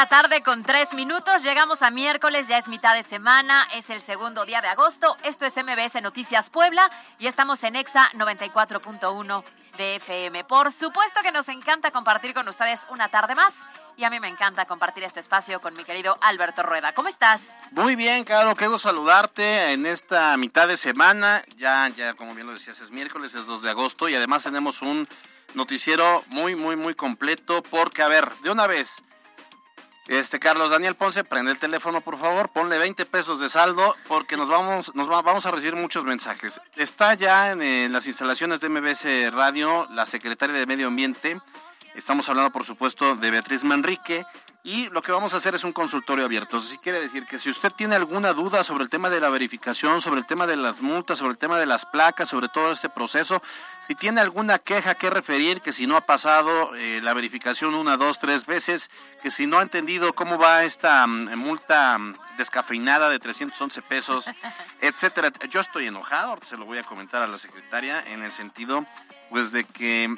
La tarde con tres minutos. Llegamos a miércoles, ya es mitad de semana, es el segundo día de agosto. Esto es MBS Noticias Puebla y estamos en EXA 94.1 de FM. Por supuesto que nos encanta compartir con ustedes una tarde más y a mí me encanta compartir este espacio con mi querido Alberto Rueda. ¿Cómo estás? Muy bien, Caro, quiero saludarte en esta mitad de semana. Ya, ya, como bien lo decías, es miércoles, es 2 de agosto y además tenemos un noticiero muy, muy, muy completo porque, a ver, de una vez este Carlos Daniel Ponce, prende el teléfono por favor, ponle 20 pesos de saldo porque nos vamos nos vamos a recibir muchos mensajes. Está ya en, las instalaciones de MBS Radio la secretaria de Medio Ambiente. Estamos hablando por supuesto de Beatriz Manrique y lo que vamos a hacer es un consultorio abierto. Así quiere decir que si usted tiene alguna duda sobre el tema de la verificación, sobre el tema de las multas, sobre el tema de las placas, sobre todo este proceso, si tiene alguna queja que referir, que si no ha pasado eh, la verificación una, dos, tres veces, que si no ha entendido cómo va esta mm, multa mm, descafeinada de 311 pesos, etcétera. Yo estoy enojado, se lo voy a comentar a la secretaria en el sentido pues de que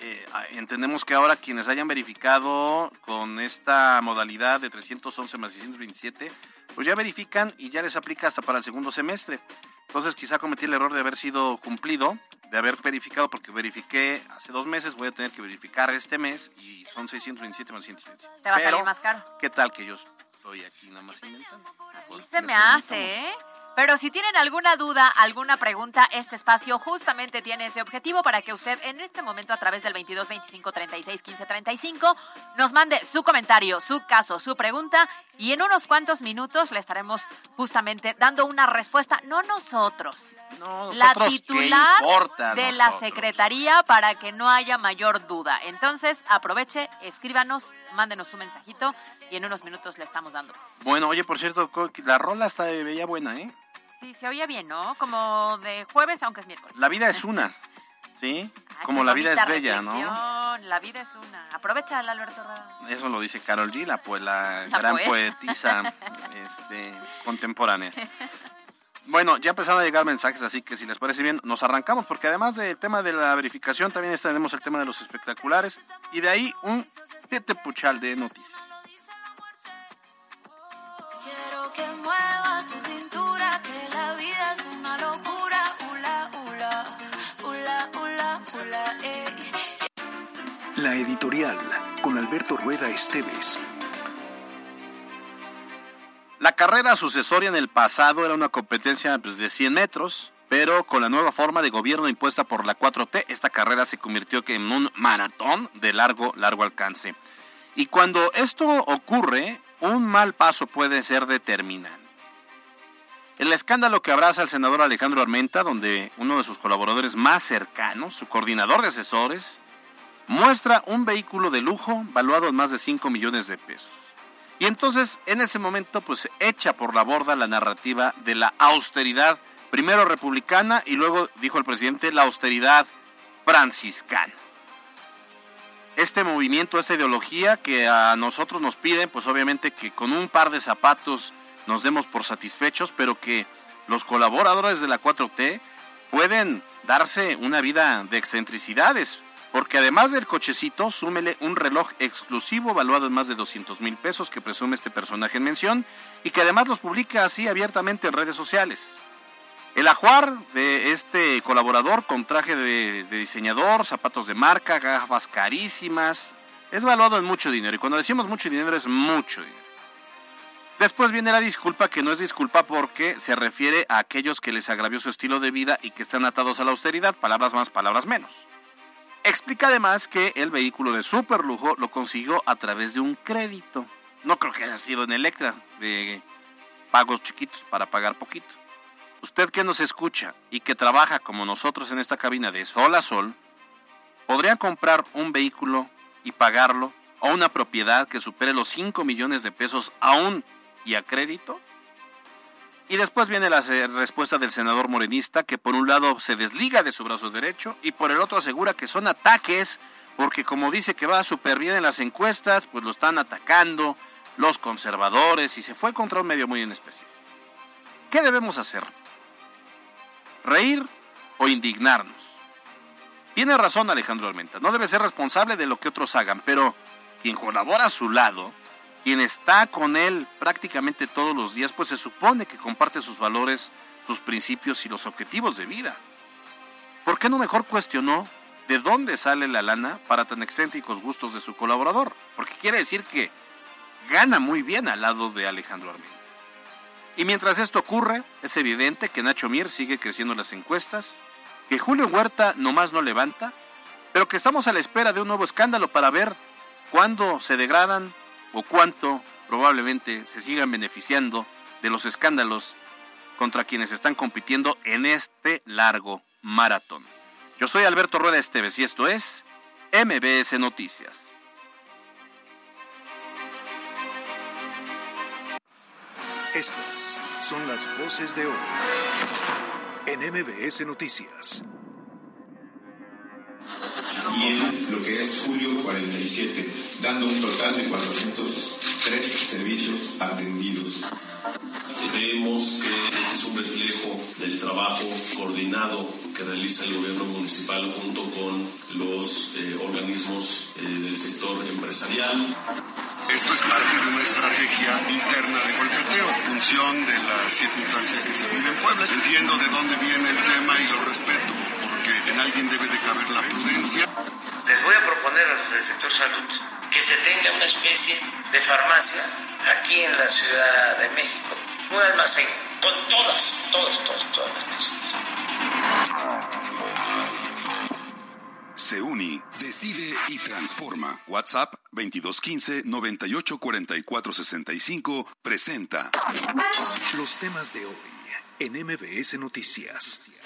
eh, entendemos que ahora quienes hayan verificado con esta modalidad de 311 más 627, pues ya verifican y ya les aplica hasta para el segundo semestre. Entonces quizá cometí el error de haber sido cumplido, de haber verificado, porque verifiqué hace dos meses, voy a tener que verificar este mes y son 627 más 627. Te va a salir más caro. ¿Qué tal que yo estoy aquí nada más inventando? Y se me hace, ¿eh? Pero si tienen alguna duda, alguna pregunta, este espacio justamente tiene ese objetivo para que usted en este momento a través del 22 25 36 15 35 nos mande su comentario, su caso, su pregunta y en unos cuantos minutos le estaremos justamente dando una respuesta, no nosotros, la titular de la Secretaría para que no haya mayor duda. Entonces, aproveche, escríbanos, mándenos un mensajito y en unos minutos le estamos dando. Bueno, oye, por cierto, la rola está de bella buena, ¿eh? Sí, se oye bien, ¿no? Como de jueves, aunque es miércoles. La vida es una. ¿Sí? Como la vida es bella, ¿no? La vida es una. Aprovecha Alberto Eso lo dice Carol G, la, pues, la, gran poetisa este, contemporánea. Bueno, ya empezaron a llegar mensajes, así que si les parece bien, nos arrancamos, porque además del tema de la verificación, también tenemos el tema de los espectaculares, y de ahí un siete puchal de noticias. La editorial con Alberto Rueda Esteves. La carrera sucesoria en el pasado era una competencia pues, de 100 metros, pero con la nueva forma de gobierno impuesta por la 4T, esta carrera se convirtió en un maratón de largo, largo alcance. Y cuando esto ocurre, un mal paso puede ser determinante. El escándalo que abraza al senador Alejandro Armenta, donde uno de sus colaboradores más cercanos, su coordinador de asesores, muestra un vehículo de lujo valuado en más de 5 millones de pesos. Y entonces, en ese momento, pues echa por la borda la narrativa de la austeridad, primero republicana y luego, dijo el presidente, la austeridad franciscana. Este movimiento, esta ideología que a nosotros nos piden, pues obviamente que con un par de zapatos nos demos por satisfechos, pero que los colaboradores de la 4T pueden darse una vida de excentricidades, porque además del cochecito, súmele un reloj exclusivo valuado en más de 200 mil pesos que presume este personaje en mención y que además los publica así abiertamente en redes sociales. El ajuar de este colaborador con traje de, diseñador, zapatos de marca, gafas carísimas, es valuado en mucho dinero. Y cuando decimos mucho dinero es mucho dinero. Después viene la disculpa, que no es disculpa porque se refiere a aquellos que les agravió su estilo de vida y que están atados a la austeridad, palabras más, palabras menos. Explica además que el vehículo de super lujo lo consiguió a través de un crédito. No creo que haya sido en Electra, de pagos chiquitos para pagar poquito. Usted que nos escucha y que trabaja como nosotros en esta cabina de sol a sol, ¿podría comprar un vehículo y pagarlo o una propiedad que supere los 5 millones de pesos aún y a crédito? Y después viene la respuesta del senador morenista que por un lado se desliga de su brazo derecho y por el otro asegura que son ataques porque como dice que va súper bien en las encuestas, pues lo están atacando los conservadores y se fue contra un medio muy en especial. ¿Qué debemos hacer? reír o indignarnos. Tiene razón Alejandro Armenta, no debe ser responsable de lo que otros hagan, pero quien colabora a su lado, quien está con él prácticamente todos los días, pues se supone que comparte sus valores, sus principios y los objetivos de vida. ¿Por qué no mejor cuestionó de dónde sale la lana para tan excéntricos gustos de su colaborador? Porque quiere decir que gana muy bien al lado de Alejandro Armenta. Y mientras esto ocurre, es evidente que Nacho Mir sigue creciendo en las encuestas, que Julio Huerta nomás no levanta, pero que estamos a la espera de un nuevo escándalo para ver cuándo se degradan o cuánto probablemente se sigan beneficiando de los escándalos contra quienes están compitiendo en este largo maratón. Yo soy Alberto Rueda Esteves y esto es MBS Noticias. Estas son las voces de hoy en MBS Noticias. Y en lo que es julio 47, dando un total de 403 servicios atendidos. Creemos que este es un reflejo del trabajo coordinado que realiza el gobierno municipal junto con los eh, organismos eh, del sector empresarial. Esto es parte de una estrategia interna de golpeteo, en función de la circunstancia que se vive en Puebla. Entiendo de dónde viene el tema y lo respeto, en alguien debe de caber la prudencia. Les voy a proponer a los del sector salud que se tenga una especie de farmacia aquí en la Ciudad de México, un almacén con todas, todas, todas, todas las medicinas. Se decide y transforma. WhatsApp 2215 984465 presenta los temas de hoy en MBS Noticias.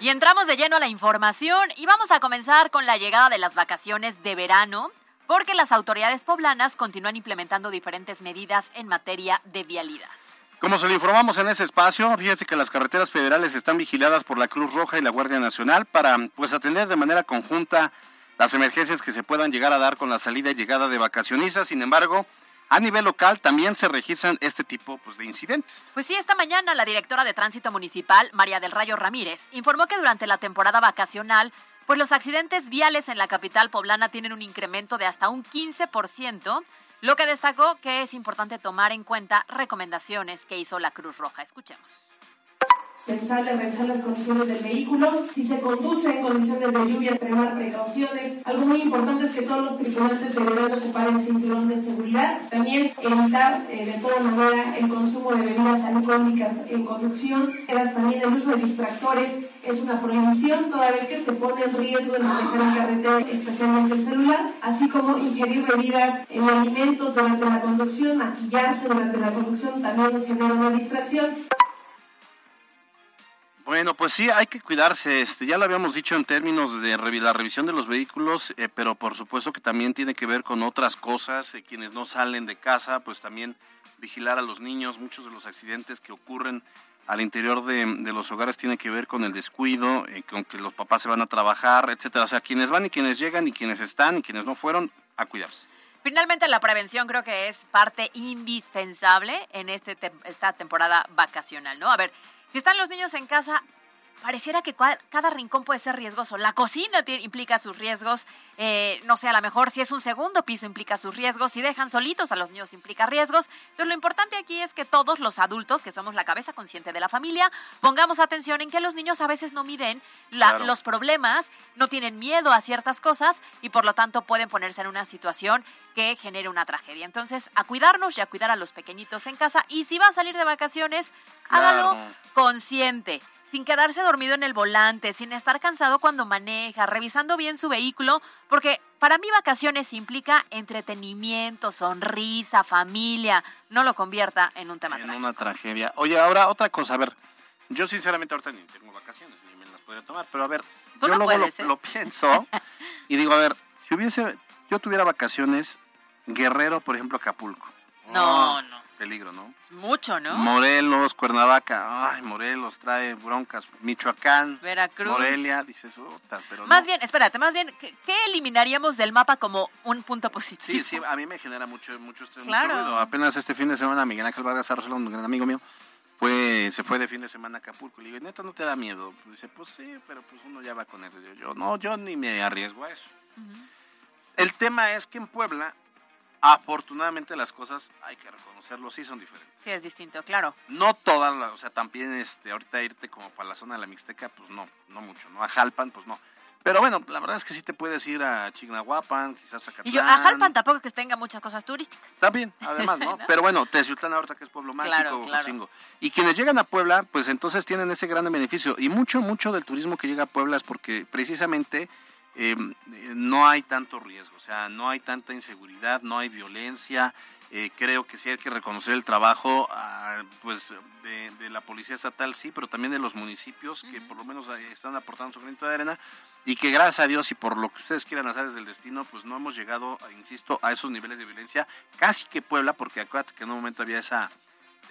Y entramos de lleno a la información y vamos a comenzar con la llegada de las vacaciones de verano, porque las autoridades poblanas continúan implementando diferentes medidas en materia de vialidad. Como se lo informamos en ese espacio, fíjese que las carreteras federales están vigiladas por la Cruz Roja y la Guardia Nacional para pues atender de manera conjunta las emergencias que se puedan llegar a dar con la salida y llegada de vacacionistas. Sin embargo, a nivel local también se registran este tipo pues, de incidentes. Pues sí, esta mañana la directora de Tránsito Municipal, María del Rayo Ramírez, informó que durante la temporada vacacional, pues los accidentes viales en la capital poblana tienen un incremento de hasta un 15%, lo que destacó que es importante tomar en cuenta recomendaciones que hizo la Cruz Roja. Escuchemos revisar las condiciones del vehículo, si se conduce en condiciones de lluvia, extremar precauciones. Algo muy importante es que todos los tripulantes deberán ocupar el cinturón de seguridad. También evitar eh, de toda manera el consumo de bebidas alcohólicas en conducción. También el uso de distractores es una prohibición toda vez que te pone en riesgo el manejar en carretera, especialmente el celular, así como ingerir bebidas en alimentos durante la conducción, maquillarse durante la conducción también nos genera una distracción. Bueno, pues sí, hay que cuidarse. Este, ya lo habíamos dicho en términos de la revisión de los vehículos, eh, pero por supuesto que también tiene que ver con otras cosas. Eh, quienes no salen de casa, pues también vigilar a los niños. Muchos de los accidentes que ocurren al interior de, los hogares tienen que ver con el descuido, eh, con que los papás se van a trabajar, etcétera. O sea, quienes van y quienes llegan y quienes están y quienes no fueron, a cuidarse. Finalmente, la prevención creo que es parte indispensable en este esta temporada vacacional, ¿no? A ver, si están los niños en casa, pareciera que cual- cada rincón puede ser riesgoso. La cocina implica sus riesgos, eh, no sé, a lo mejor si es un segundo piso implica sus riesgos, si dejan solitos a los niños implica riesgos. Entonces lo importante aquí es que todos los adultos, que somos la cabeza consciente de la familia, pongamos atención en que los niños a veces no miden la- Claro. los problemas, no tienen miedo a ciertas cosas y por lo tanto pueden ponerse en una situación que genere una tragedia. Entonces, a cuidarnos y a cuidar a los pequeñitos en casa. Y si va a salir de vacaciones, hágalo Claro. consciente, sin quedarse dormido en el volante, sin estar cansado cuando maneja, revisando bien su vehículo, porque para mí vacaciones implica entretenimiento, sonrisa, familia, no lo convierta en un tema en trágico. una tragedia. Oye, ahora otra cosa, a ver, yo sinceramente ahorita ni tengo vacaciones, ni me las podría tomar, pero a ver, yo no luego puedes, lo, ¿eh? lo pienso y digo, a ver, si hubiese, yo tuviera vacaciones, Guerrero, por ejemplo, Acapulco. No, Ah, no. Peligro, ¿no? Mucho, ¿no? Morelos, Cuernavaca, ay, Morelos trae broncas, Michoacán, Veracruz. Morelia, dices, "Uta", pero Más no. bien, espérate, más bien, ¿qué, qué eliminaríamos del mapa como un punto positivo? Sí, sí, a mí me genera mucho, mucho estrés, Claro. mucho ruido. Apenas este fin de semana Miguel Ángel Vargas Arroyo, un gran amigo mío, fue, se fue de fin de semana a Acapulco. Le digo, neta, ¿no te da miedo? Pues dice, pues sí, pero pues uno ya va con él. Yo, no, yo ni me arriesgo a eso. El tema es que en Puebla, afortunadamente las cosas, hay que reconocerlo, sí son diferentes. Sí, es distinto, claro. No todas, o sea, también este, ahorita irte como para la zona de la Mixteca, pues no, no mucho, ¿no? A Jalpan, pues no. Pero bueno, la verdad es que sí te puedes ir a Chignahuapan, quizás a Y yo, a Jalpan tampoco que tenga muchas cosas turísticas. También, además, ¿no? ¿No? Pero bueno, Teciutlán ahorita que es pueblo mágico, Claro, claro. Y quienes llegan a Puebla, pues entonces tienen ese gran beneficio. Y mucho, mucho del turismo que llega a Puebla es porque precisamente eh, no hay tanto riesgo, o sea, no hay tanta inseguridad, no hay violencia. Eh, creo que sí hay que reconocer el trabajo ah, pues de, de la policía estatal, sí, pero también de los municipios que por lo menos ahí están aportando su granito de arena y que gracias a Dios y por lo que ustedes quieran hacer desde el destino, pues no hemos llegado, insisto, a esos niveles de violencia, casi que Puebla, porque acuérdate que en un momento había esa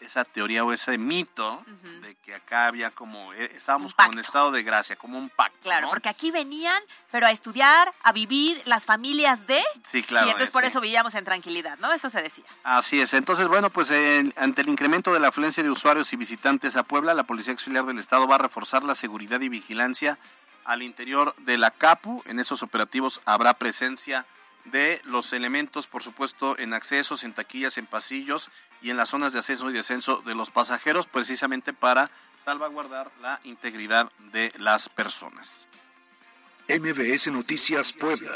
esa teoría o ese mito de que acá había como, eh, estábamos como en estado de gracia, como un pacto. Claro, ¿no? porque aquí venían, pero a estudiar, a vivir las familias de... Sí, claro. y entonces por este, eso vivíamos en tranquilidad, ¿no? Eso se decía. Así es. Entonces, bueno, pues eh, ante el incremento de la afluencia de usuarios y visitantes a Puebla, la Policía Auxiliar del Estado va a reforzar la seguridad y vigilancia al interior de la CAPU. En esos operativos habrá presencia de los elementos, por supuesto, en accesos, en taquillas, en pasillos y en las zonas de ascenso y descenso de los pasajeros, precisamente para salvaguardar la integridad de las personas. MBS Noticias Puebla.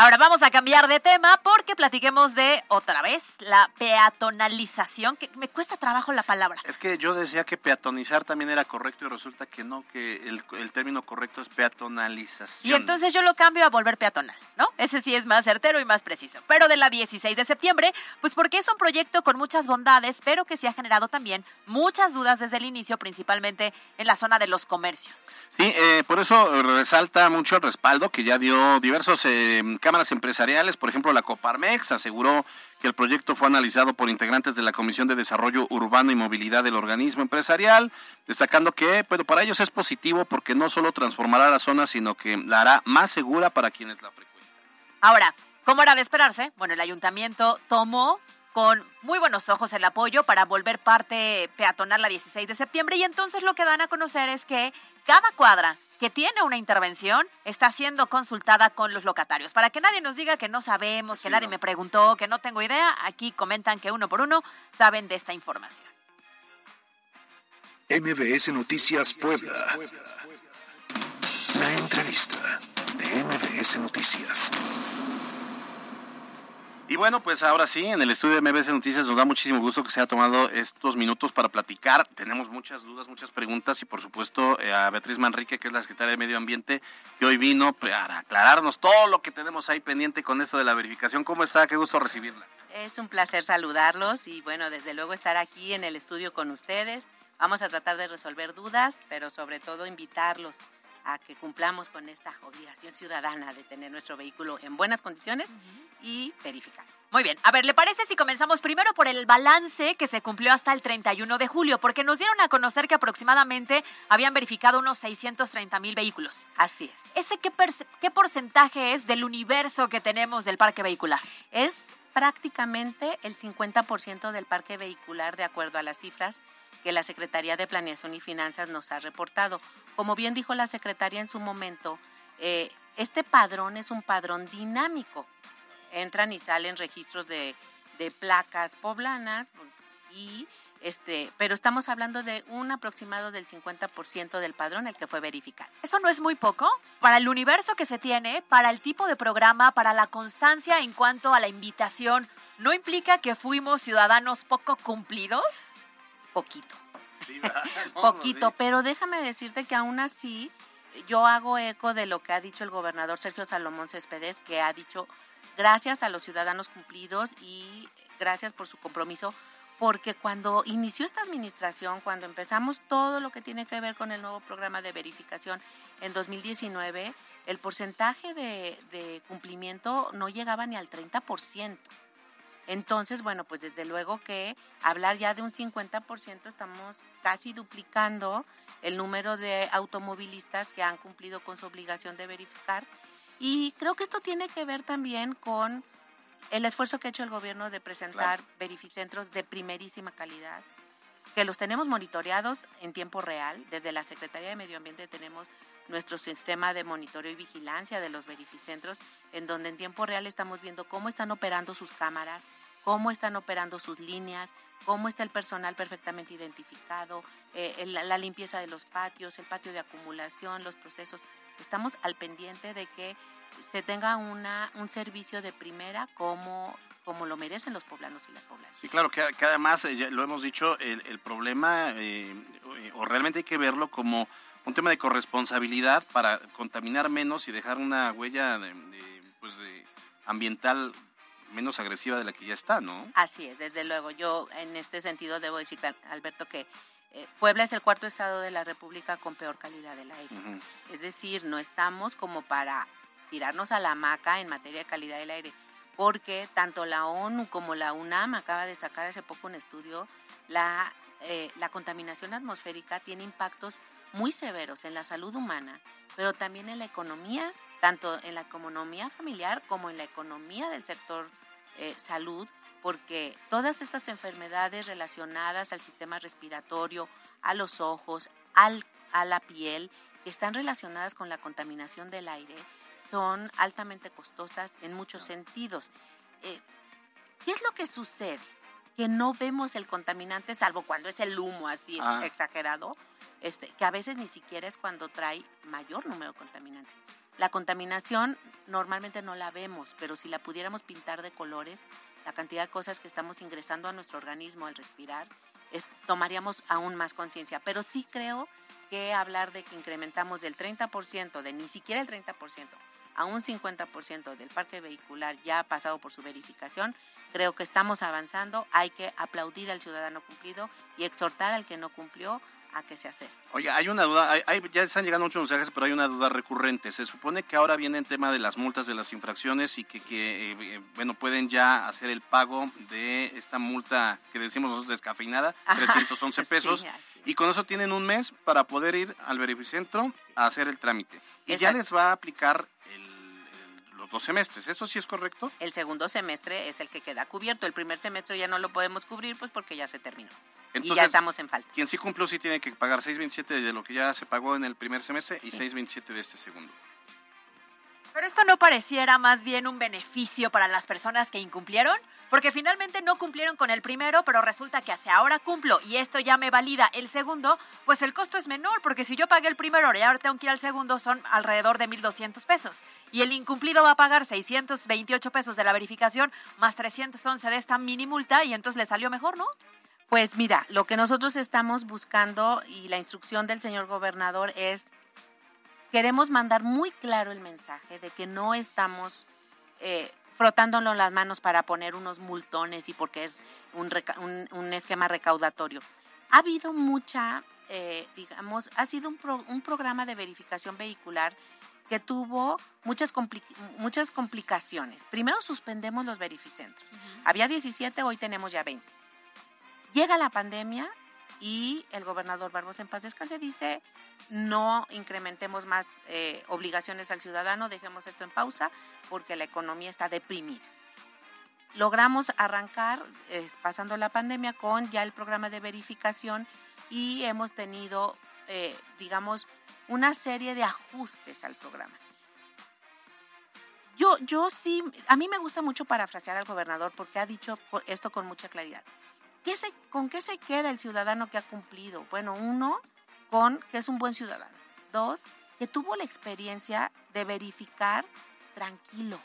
Ahora vamos a cambiar de tema porque platiquemos de otra vez la peatonalización, que me cuesta trabajo la palabra. Es que yo decía que peatonizar también era correcto y resulta que no, que el, el término correcto es peatonalización. Y entonces yo lo cambio a volver peatonal, ¿no? Ese sí es más certero y más preciso. Pero de la 16 de septiembre, pues porque es un proyecto con muchas bondades, pero que sí ha generado también muchas dudas desde el inicio, principalmente en la zona de los comercios. Sí, eh, por eso resalta mucho el respaldo que ya dio diversos eh, cámaras empresariales. Por ejemplo, la Coparmex aseguró que el proyecto fue analizado por integrantes de la Comisión de Desarrollo Urbano y Movilidad del organismo empresarial, destacando que bueno, para ellos es positivo porque no solo transformará la zona, sino que la hará más segura para quienes la frecuentan. Ahora, ¿cómo era de esperarse? Bueno, el ayuntamiento tomó con muy buenos ojos el apoyo para volver parte peatonal la 16 de septiembre y entonces lo que dan a conocer es que cada cuadra que tiene una intervención está siendo consultada con los locatarios. Para que nadie nos diga que no sabemos, que Sí, nadie no. me preguntó, que no tengo idea, aquí comentan que uno por uno saben de esta información. MBS Noticias Puebla. La entrevista de MBS Noticias. Y bueno, pues ahora sí, en el estudio de MBS Noticias nos da muchísimo gusto que se haya tomado estos minutos para platicar. Tenemos muchas dudas, muchas preguntas y por supuesto eh, a Beatriz Manrique, que es la secretaria de Medio Ambiente, que hoy vino para aclararnos todo lo que tenemos ahí pendiente con esto de la verificación. ¿Cómo está? Qué gusto recibirla. Es un placer saludarlos y bueno, desde luego estar aquí en el estudio con ustedes. Vamos a tratar de resolver dudas, pero sobre todo invitarlos a que cumplamos con esta obligación ciudadana de tener nuestro vehículo en buenas condiciones y verificar. Muy bien, a ver, ¿le parece si comenzamos primero por el balance que se cumplió hasta el 31 de julio? Porque nos dieron a conocer que aproximadamente habían verificado unos 630 mil vehículos. Así es. ¿Ese qué, qué porcentaje es del universo que tenemos del parque vehicular? Es prácticamente el 50% del parque vehicular de acuerdo a las cifras que la Secretaría de Planeación y Finanzas nos ha reportado. Como bien dijo la secretaria en su momento, eh, este padrón es un padrón dinámico. Entran y salen registros de, de placas poblanas y este, pero estamos hablando de un aproximado del 50% del padrón el que fue verificado. ¿Eso no es muy poco? Para el universo que se tiene, para el tipo de programa, para la constancia en cuanto a la invitación, ¿no implica que fuimos ciudadanos poco cumplidos? Poquito. Poquito, pero déjame decirte que aún así yo hago eco de lo que ha dicho el gobernador Sergio Salomón Céspedes, que ha dicho gracias a los ciudadanos cumplidos y gracias por su compromiso porque cuando inició esta administración, cuando empezamos todo lo que tiene que ver con el nuevo programa de verificación en 2019, el porcentaje de, cumplimiento no llegaba ni al 30%. Entonces, bueno, pues desde luego que hablar ya de un 50%, estamos casi duplicando el número de automovilistas que han cumplido con su obligación de verificar. Y creo que esto tiene que ver también con el esfuerzo que ha hecho el gobierno de presentar verificentros de primerísima calidad, que los tenemos monitoreados en tiempo real. Desde la Secretaría de Medio Ambiente tenemos nuestro sistema de monitoreo y vigilancia de los verificentros, en donde en tiempo real estamos viendo cómo están operando sus cámaras, cómo están operando sus líneas, cómo está el personal perfectamente identificado, eh, la limpieza de los patios, el patio de acumulación, los procesos. Estamos al pendiente de que se tenga una, un servicio de primera como, como lo merecen los poblanos y las poblanas. Sí, claro, que, además, eh, lo hemos dicho, el, problema, eh, o realmente hay que verlo como un tema de corresponsabilidad para contaminar menos y dejar una huella de, pues de ambiental menos agresiva de la que ya está, ¿no? Así es, desde luego. Yo en este sentido debo decir, Alberto, que eh, Puebla es el cuarto estado de la República con peor calidad del aire. Es decir, no estamos como para tirarnos a la hamaca en materia de calidad del aire, porque tanto la ONU como la UNAM acaba de sacar hace poco un estudio, la, eh, la contaminación atmosférica tiene impactos muy severos en la salud humana, pero también en la economía, tanto en la economía familiar como en la economía del sector eh, salud, porque todas estas enfermedades relacionadas al sistema respiratorio, a los ojos, al, a la piel, que están relacionadas con la contaminación del aire, son altamente costosas en muchos sentidos. Eh, ¿Qué es lo que sucede? Que no vemos el contaminante, salvo cuando es el humo así ah. exagerado, este, que a veces ni siquiera es cuando trae mayor número de contaminantes. La contaminación normalmente no la vemos, pero si la pudiéramos pintar de colores, la cantidad de cosas que estamos ingresando a nuestro organismo al respirar, tomaríamos aún más conciencia. Pero sí creo que hablar de que incrementamos del 30%, de ni siquiera el 30%, a un 50% del parque vehicular ya ha pasado por su verificación, creo que estamos avanzando, hay que aplaudir al ciudadano cumplido y exhortar al que no cumplió a que se hace. Oye, hay una duda, hay, ya están llegando muchos mensajes, pero hay una duda recurrente. Se supone que ahora viene el tema de las multas de las infracciones y que, que eh, eh, bueno, pueden ya hacer el pago de esta multa que decimos descafeinada, 311 pesos. y con eso tienen un mes para poder ir al verificentro a hacer el trámite. Y ya les va a aplicar dos semestres. ¿Eso sí es correcto? El segundo semestre es el que queda cubierto. El primer semestre ya no lo podemos cubrir pues porque ya se terminó. y ya estamos en falta. Quien sí cumplió sí tiene que pagar 6.27 de lo que ya se pagó en el primer semestre y 6.27 de este segundo. Pero esto no pareciera más bien un beneficio para las personas que incumplieron, porque finalmente no cumplieron con el primero, pero resulta que hacia ahora cumplo y esto ya me valida el segundo, pues el costo es menor, porque si yo pagué el primero y ahora tengo que ir al segundo son alrededor de 1.200 pesos. Y el incumplido va a pagar 628 pesos de la verificación más 311 de esta mini multa y entonces le salió mejor, ¿no? Pues mira, lo que nosotros estamos buscando y la instrucción del señor gobernador es queremos mandar muy claro el mensaje de que no estamos eh, frotándonos las manos para poner unos multones y porque es un, un, esquema recaudatorio. Ha habido mucha, eh, digamos, ha sido un, programa de verificación vehicular que tuvo muchas, muchas complicaciones. Primero suspendemos los verificentros. Había 17, hoy tenemos ya 20. Llega la pandemia y el gobernador Barbosa en paz descanse dice no incrementemos más eh, obligaciones al ciudadano, dejemos esto en pausa porque la economía está deprimida. logramos arrancar, eh, pasando la pandemia, con ya el programa de verificación y hemos tenido, eh, digamos, una serie de ajustes al programa. Yo, yo sí, a mí me gusta mucho parafrasear al gobernador porque ha dicho esto con mucha claridad. ¿Qué se, ¿Con qué se queda el ciudadano que ha cumplido? Bueno, uno, con que es un buen ciudadano. Dos, que tuvo la experiencia de verificar tranquilo.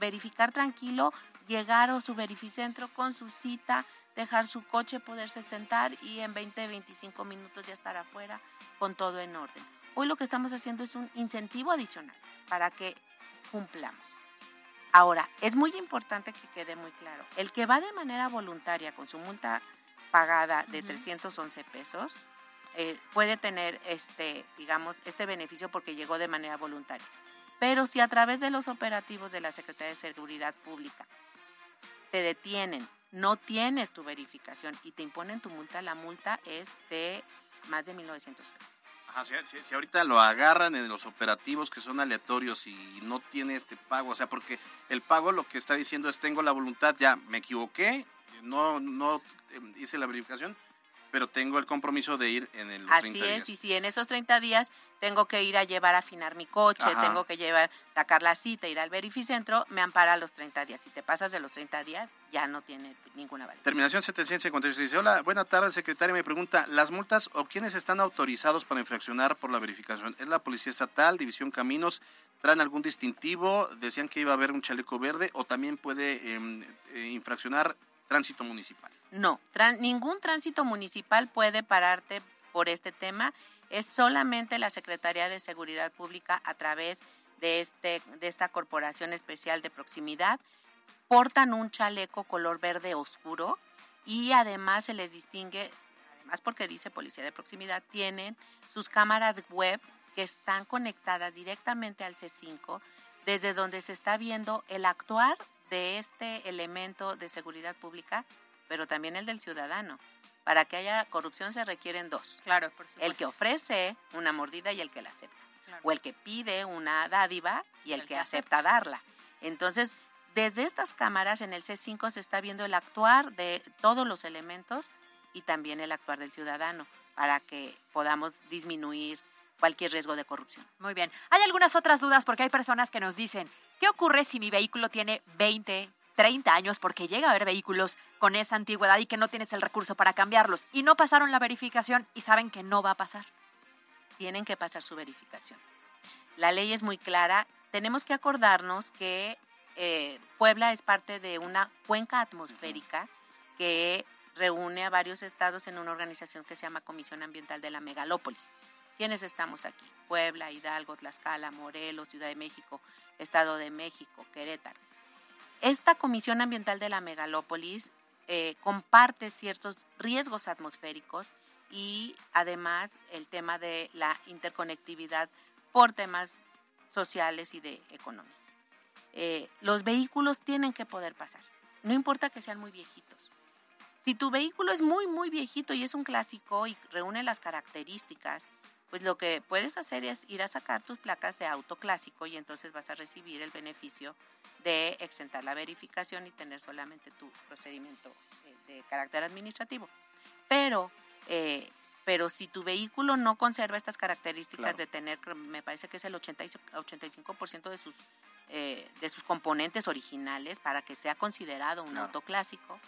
verificar tranquilo, llegar a su verificentro con su cita, dejar su coche, poderse sentar y en 20, 25 minutos ya estar afuera con todo en orden. Hoy lo que estamos haciendo es un incentivo adicional para que cumplamos. Ahora, es muy importante que quede muy claro, el que va de manera voluntaria con su multa pagada de 311 pesos, eh, puede tener este, digamos, este beneficio porque llegó de manera voluntaria. Pero si a través de los operativos de la Secretaría de Seguridad Pública te detienen, no tienes tu verificación y te imponen tu multa, la multa es de más de 1.900 pesos si, ahorita lo agarran en los operativos que son aleatorios y no tiene este pago, o sea, porque el pago lo que está diciendo es tengo la voluntad, ya me equivoqué, no, no eh, hice la verificación, pero tengo el compromiso de ir en el Así es, y si en esos 30 días tengo que ir a llevar a afinar mi coche, tengo que llevar, sacar la cita, ir al verificentro, me ampara los 30 días. Si te pasas de los 30 días, ya no tiene ninguna validez. Terminación 756. Dice, hola, buena tarde, secretaria. Me pregunta, ¿las multas o quiénes están autorizados para infraccionar por la verificación? ¿Es la Policía Estatal, División Caminos? ¿Traen algún distintivo? Decían que iba a haber un chaleco verde o también puede em, eh, infraccionar tránsito municipal. No, ningún tránsito municipal puede pararte por este tema. Es solamente la Secretaría de Seguridad Pública a través de, este, de esta corporación especial de proximidad. Portan un chaleco color verde oscuro y además se les distingue, además porque dice Policía de Proximidad, tienen sus cámaras web que están conectadas directamente al C5, desde donde se está viendo el actuar de este elemento de seguridad pública, pero también el del ciudadano. Para que haya corrupción se requieren dos. Claro, El que ofrece una mordida y el que la acepta. O el que pide una dádiva y el, que, acepta darla. Entonces, desde estas cámaras en el C5 se está viendo el actuar de todos los elementos y también el actuar del ciudadano para que podamos disminuir cualquier riesgo de corrupción. Muy bien. Hay algunas otras dudas porque hay personas que nos dicen, ¿qué ocurre si mi vehículo tiene 20, 30 años? Porque llega a haber vehículos con esa antigüedad y que no tienes el recurso para cambiarlos y no pasaron la verificación y saben que no va a pasar. Tienen que pasar su verificación. La ley es muy clara. Tenemos que acordarnos que eh, Puebla es parte de una cuenca atmosférica que reúne a varios estados en una organización que se llama Comisión Ambiental de la Megalópolis. ¿Quiénes estamos aquí? Puebla, Hidalgo, Tlaxcala, Morelos, Ciudad de México, Estado de México, Querétaro. Esta Comisión Ambiental de la Megalópolis eh, comparte ciertos riesgos atmosféricos y además el tema de la interconectividad por temas sociales y de economía. Eh, los vehículos tienen que poder pasar, no importa que sean muy viejitos. Si tu vehículo es muy, muy viejito y es un clásico y reúne las características pues lo que puedes hacer es ir a sacar tus placas de auto clásico y entonces vas a recibir el beneficio de exentar la verificación y tener solamente tu procedimiento de, carácter administrativo. Pero, eh, pero si tu vehículo no conserva estas características de tener, me parece que es el 85% de sus, eh, de sus componentes originales para que sea considerado un auto clásico,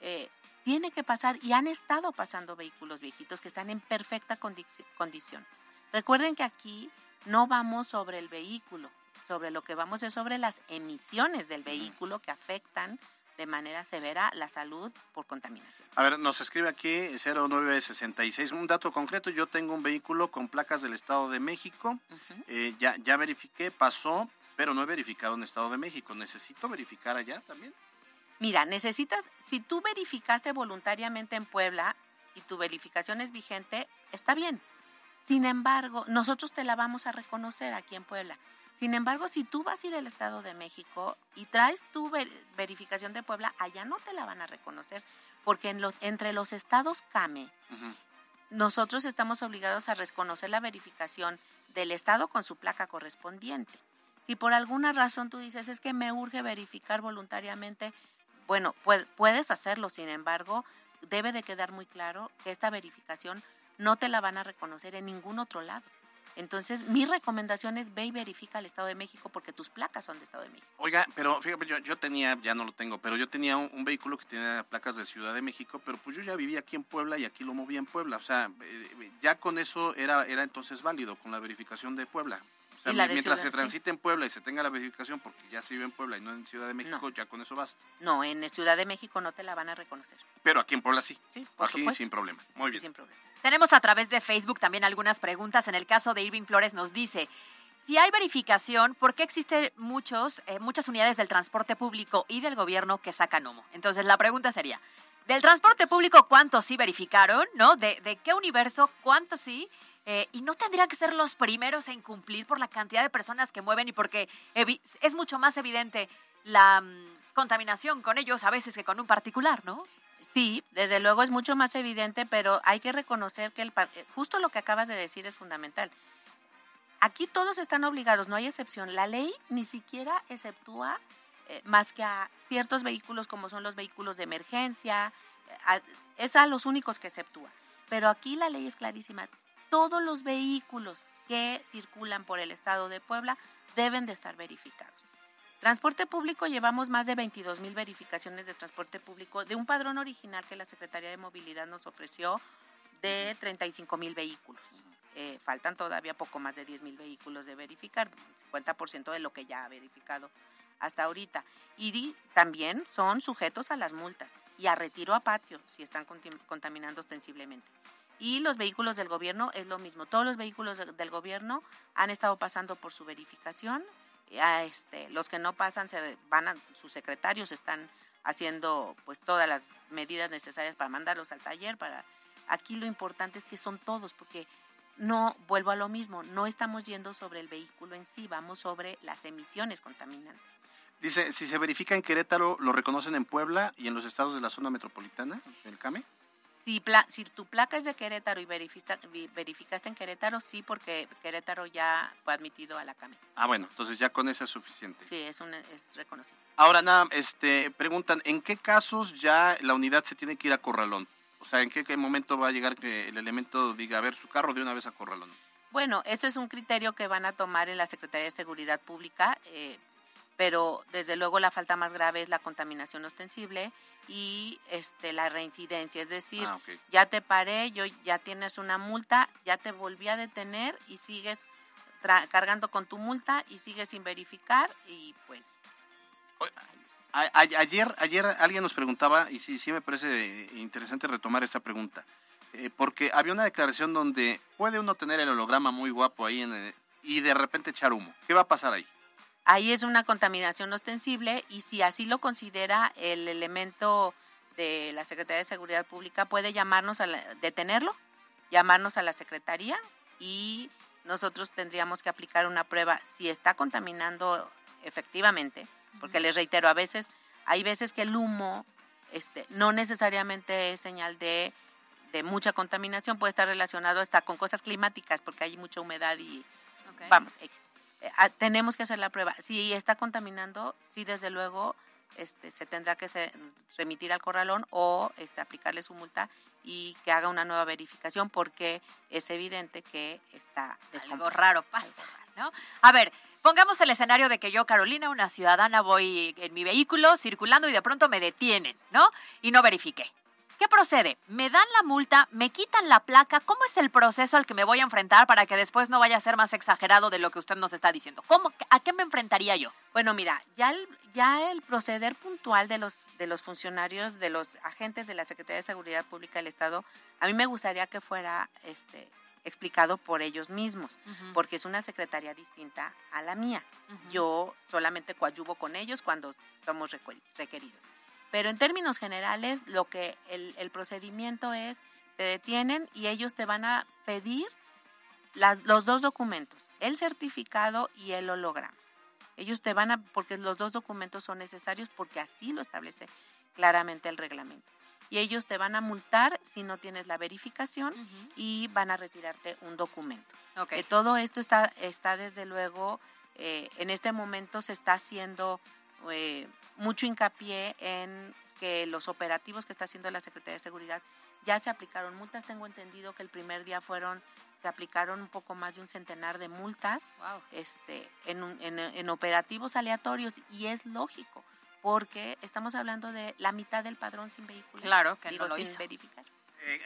eh, tiene que pasar y han estado pasando vehículos viejitos que están en perfecta condición. Recuerden que aquí no vamos sobre el vehículo, sobre lo que vamos es sobre las emisiones del vehículo que afectan de manera severa la salud por contaminación. A ver, nos escribe aquí 0966, un dato concreto, yo tengo un vehículo con placas del Estado de México, eh, ya, ya verifiqué, pasó, pero no he verificado en Estado de México, ¿necesito verificar allá también? Mira, necesitas, si tú verificaste voluntariamente en Puebla y tu verificación es vigente, está bien. Sin embargo, nosotros te la vamos a reconocer aquí en Puebla. Sin embargo, si tú vas a ir al Estado de México y traes tu verificación de Puebla, allá no te la van a reconocer, porque en entre los estados CAME, nosotros estamos obligados a reconocer la verificación del estado con su placa correspondiente. Si por alguna razón tú dices, es que me urge verificar voluntariamente, bueno, puedes hacerlo, sin embargo, debe de quedar muy claro que esta verificación no te la van a reconocer en ningún otro lado. Entonces, mi recomendación es ve y verifica el Estado de México porque tus placas son de Estado de México. Oiga, pero fíjate, yo, yo tenía, ya no lo tengo, pero yo tenía un, vehículo que tenía placas de Ciudad de México, pero pues yo ya vivía aquí en Puebla y aquí lo movía en Puebla. O sea, eh, ya con eso era, era entonces válido, con la verificación de Puebla. Mientras se transite en Puebla y se tenga la verificación, porque ya se vive en Puebla y no en Ciudad de México, ya con eso basta. No, en Ciudad de México no te la van a reconocer. Pero aquí en Puebla sí. Sí, Aquí sin problema. Muy bien. Sin problema. Tenemos a través de Facebook también algunas preguntas. En el caso de Irving Flores nos dice, si hay verificación, ¿por qué existen muchos, eh, muchas unidades del transporte público y del gobierno que sacan humo? Entonces la pregunta sería, del transporte público, ¿cuántos sí verificaron? ¿No? ¿De, de qué universo? ¿Cuántos sí? Eh, y no tendrían que ser los primeros en cumplir por la cantidad de personas que mueven y porque es mucho más evidente la mm, contaminación con ellos a veces que con un particular, ¿no? Sí, desde luego es mucho más evidente, pero hay que reconocer que el, eh, justo lo que acabas de decir es fundamental. Aquí todos están obligados, no hay excepción. La ley ni siquiera exceptúa eh, más que a ciertos vehículos como son los vehículos de emergencia, es a los únicos que exceptúa. Pero aquí la ley es clarísima todos los vehículos que circulan por el estado de Puebla deben de estar verificados. Transporte público, llevamos más de 22 mil verificaciones de transporte público de un padrón original que la Secretaría de Movilidad nos ofreció de 35 mil vehículos. Eh, faltan todavía poco más de 10 mil vehículos de verificar, 50% de lo que ya ha verificado hasta ahorita. Y también son sujetos a las multas y a retiro a patio si están contaminando ostensiblemente. Y los vehículos del gobierno es lo mismo. Todos los vehículos del gobierno han estado pasando por su verificación. este, los que no pasan se van a, sus secretarios están haciendo pues todas las medidas necesarias para mandarlos al taller. Para aquí lo importante es que son todos, porque no vuelvo a lo mismo. No estamos yendo sobre el vehículo en sí, vamos sobre las emisiones contaminantes. Dice, si se verifica en Querétaro, ¿lo reconocen en Puebla y en los estados de la zona metropolitana del CAME? Si, si tu placa es de Querétaro y verificaste en Querétaro, sí, porque Querétaro ya fue admitido a la CAME. Ah, bueno, entonces ya con eso es suficiente. Sí, es, es reconocido. Ahora, nada, este, preguntan, ¿en qué casos ya la unidad se tiene que ir a Corralón? O sea, ¿en qué, momento va a llegar que el elemento diga, a ver, su carro de una vez a Corralón? Bueno, eso es un criterio que van a tomar en la Secretaría de Seguridad Pública. Eh, pero desde luego la falta más grave es la contaminación ostensible y este la reincidencia, es decir, ah, ya te paré, yo ya tienes una multa, ya te volví a detener y sigues cargando con tu multa y sigues sin verificar y pues ayer ayer alguien nos preguntaba y sí sí me parece interesante retomar esta pregunta. Eh, porque había una declaración donde puede uno tener el holograma muy guapo ahí en y de repente echar humo. ¿Qué va a pasar ahí? Ahí es una contaminación ostensible y si así lo considera el elemento de la Secretaría de Seguridad Pública puede llamarnos a detenerlo, llamarnos a la Secretaría y nosotros tendríamos que aplicar una prueba si está contaminando efectivamente, porque les reitero, a veces hay veces que el humo este, no necesariamente es señal de, de mucha contaminación, puede estar relacionado hasta con cosas climáticas, porque hay mucha humedad y vamos, X. Tenemos que hacer la prueba. Si está contaminando, sí, desde luego, este, se tendrá que remitir al corralón o este, aplicarle su multa y que haga una nueva verificación porque es evidente que está algo raro pasa, ¿no? A ver, pongamos el escenario de que yo, Carolina, una ciudadana, voy en mi vehículo circulando y de pronto me detienen, ¿no? Y no verifiqué. ¿Qué procede? ¿Me dan la multa? ¿Me quitan la placa? ¿Cómo es el proceso al que me voy a enfrentar para que después no vaya a ser más exagerado de lo que usted nos está diciendo? ¿Cómo, ¿A qué me enfrentaría yo? Bueno, mira, ya el, ya el proceder puntual de los, de los funcionarios, de los agentes de la Secretaría de Seguridad Pública del Estado, a mí me gustaría que fuera este, explicado por ellos mismos, porque es una secretaría distinta a la mía. Yo solamente coadyuvo con ellos cuando somos requeridos. Pero en términos generales, lo que el, procedimiento es, te detienen y ellos te van a pedir los dos documentos, el certificado y el holograma. Ellos te van a, porque los dos documentos son necesarios porque así lo establece claramente el reglamento. Y ellos te van a multar si no tienes la verificación y van a retirarte un documento. Okay. todo esto está, está desde luego eh, en este momento se está haciendo eh, mucho hincapié en que los operativos que está haciendo la Secretaría de Seguridad ya se aplicaron multas. Tengo entendido que el primer día fueron se aplicaron un poco más de un centenar de multas este, en, en, operativos aleatorios y es lógico porque estamos hablando de la mitad del padrón sin vehículo. Claro, que no lo sin hizo. verificar. Eh,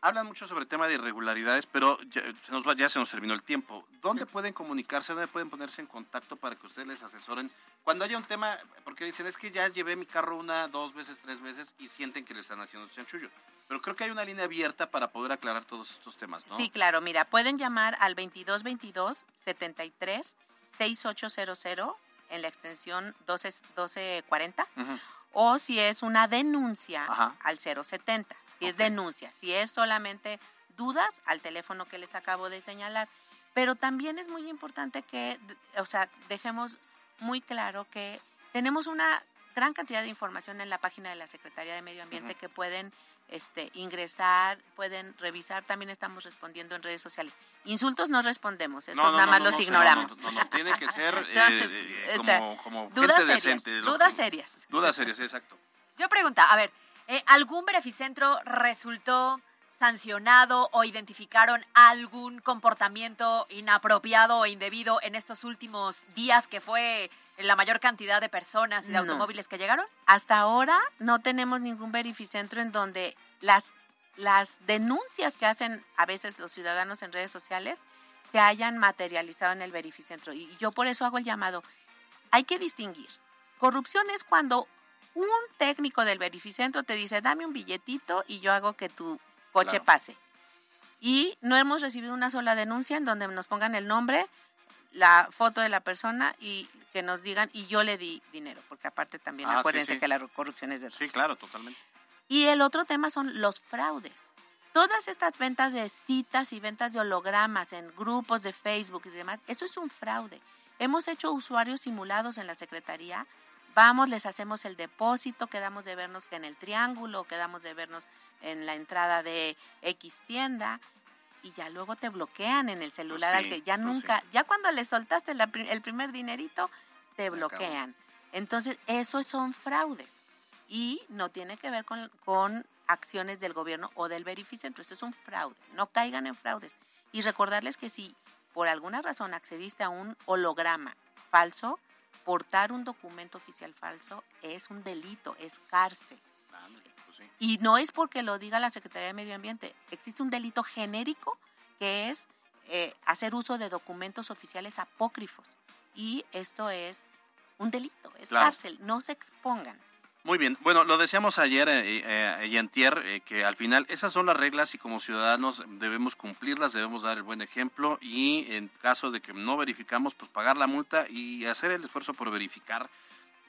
hablan mucho sobre el tema de irregularidades, pero ya se, nos va, ya se nos terminó el tiempo. ¿Dónde pueden comunicarse? ¿Dónde pueden ponerse en contacto para que ustedes les asesoren? Cuando haya un tema, porque dicen, es que ya llevé mi carro una, dos veces, tres veces y sienten que le están haciendo chanchullo. Pero creo que hay una línea abierta para poder aclarar todos estos temas, ¿no? Sí, claro. Mira, pueden llamar al 2222 73 6800 en la extensión 12, 1240. Ujú. O si es una denuncia Ajá. al 070. Si es denuncia. Si es solamente dudas, al teléfono que les acabo de señalar. Pero también es muy importante que, o sea, dejemos muy claro que tenemos una gran cantidad de información en la página de la Secretaría de Medio Ambiente que pueden este, ingresar, pueden revisar. También estamos respondiendo en redes sociales. Insultos no respondemos, esos No, no, nada no, más no, los no, ignoramos. No, no, no, tiene que ser eh, eh, O sea, como, como dudas gente serias, decente. dudas serias. Dudas serias, exacto. Yo pregunta, a ver, eh, ¿algún beneficentro resultó sancionado o identificaron algún comportamiento inapropiado o indebido en estos últimos días que fue la mayor cantidad de personas y de No. automóviles que llegaron? Hasta ahora no tenemos ningún verificentro en donde las, las denuncias que hacen a veces los ciudadanos en redes sociales se hayan materializado en el verificentro. Y yo por eso hago el llamado. Hay que distinguir. Corrupción es cuando un técnico del verificentro te dice, dame un billetito y yo hago que tu coche Claro. pase. Y no hemos recibido una sola denuncia en donde nos pongan el nombre, la foto de la persona y que nos digan, y yo le di dinero, porque aparte también Ah, acuérdense sí. que la corrupción es de Sí, claro, totalmente. Y el otro tema son los fraudes. Todas estas ventas de citas y ventas de hologramas en grupos de Facebook y demás, eso es un fraude. Hemos hecho usuarios simulados en la Secretaría. Vamos, les hacemos el depósito, quedamos de vernos que en el triángulo, quedamos de vernos en la entrada de X tienda y ya luego te bloquean en el celular Pues al sí, que ya pues nunca, ya cuando le soltaste la el primer dinerito, te bloquean. Entonces, esos son fraudes y no tiene que ver con, con acciones del gobierno o del verificentro. Esto es un fraude. No caigan en fraudes. Y recordarles que si por alguna razón accediste a un holograma falso, portar un documento oficial falso es un delito, es cárcel. Ándale, pues sí. Y no es porque lo diga la Secretaría de Medio Ambiente. Existe un delito genérico que es eh, hacer uso de documentos oficiales apócrifos. Y esto es un delito, es Claro. cárcel. No se expongan. Muy bien. Bueno, lo decíamos ayer eh, eh, y antier, eh, que al final esas son las reglas y como ciudadanos debemos cumplirlas, debemos dar el buen ejemplo y en caso de que no verificamos, pues pagar la multa y hacer el esfuerzo por verificar.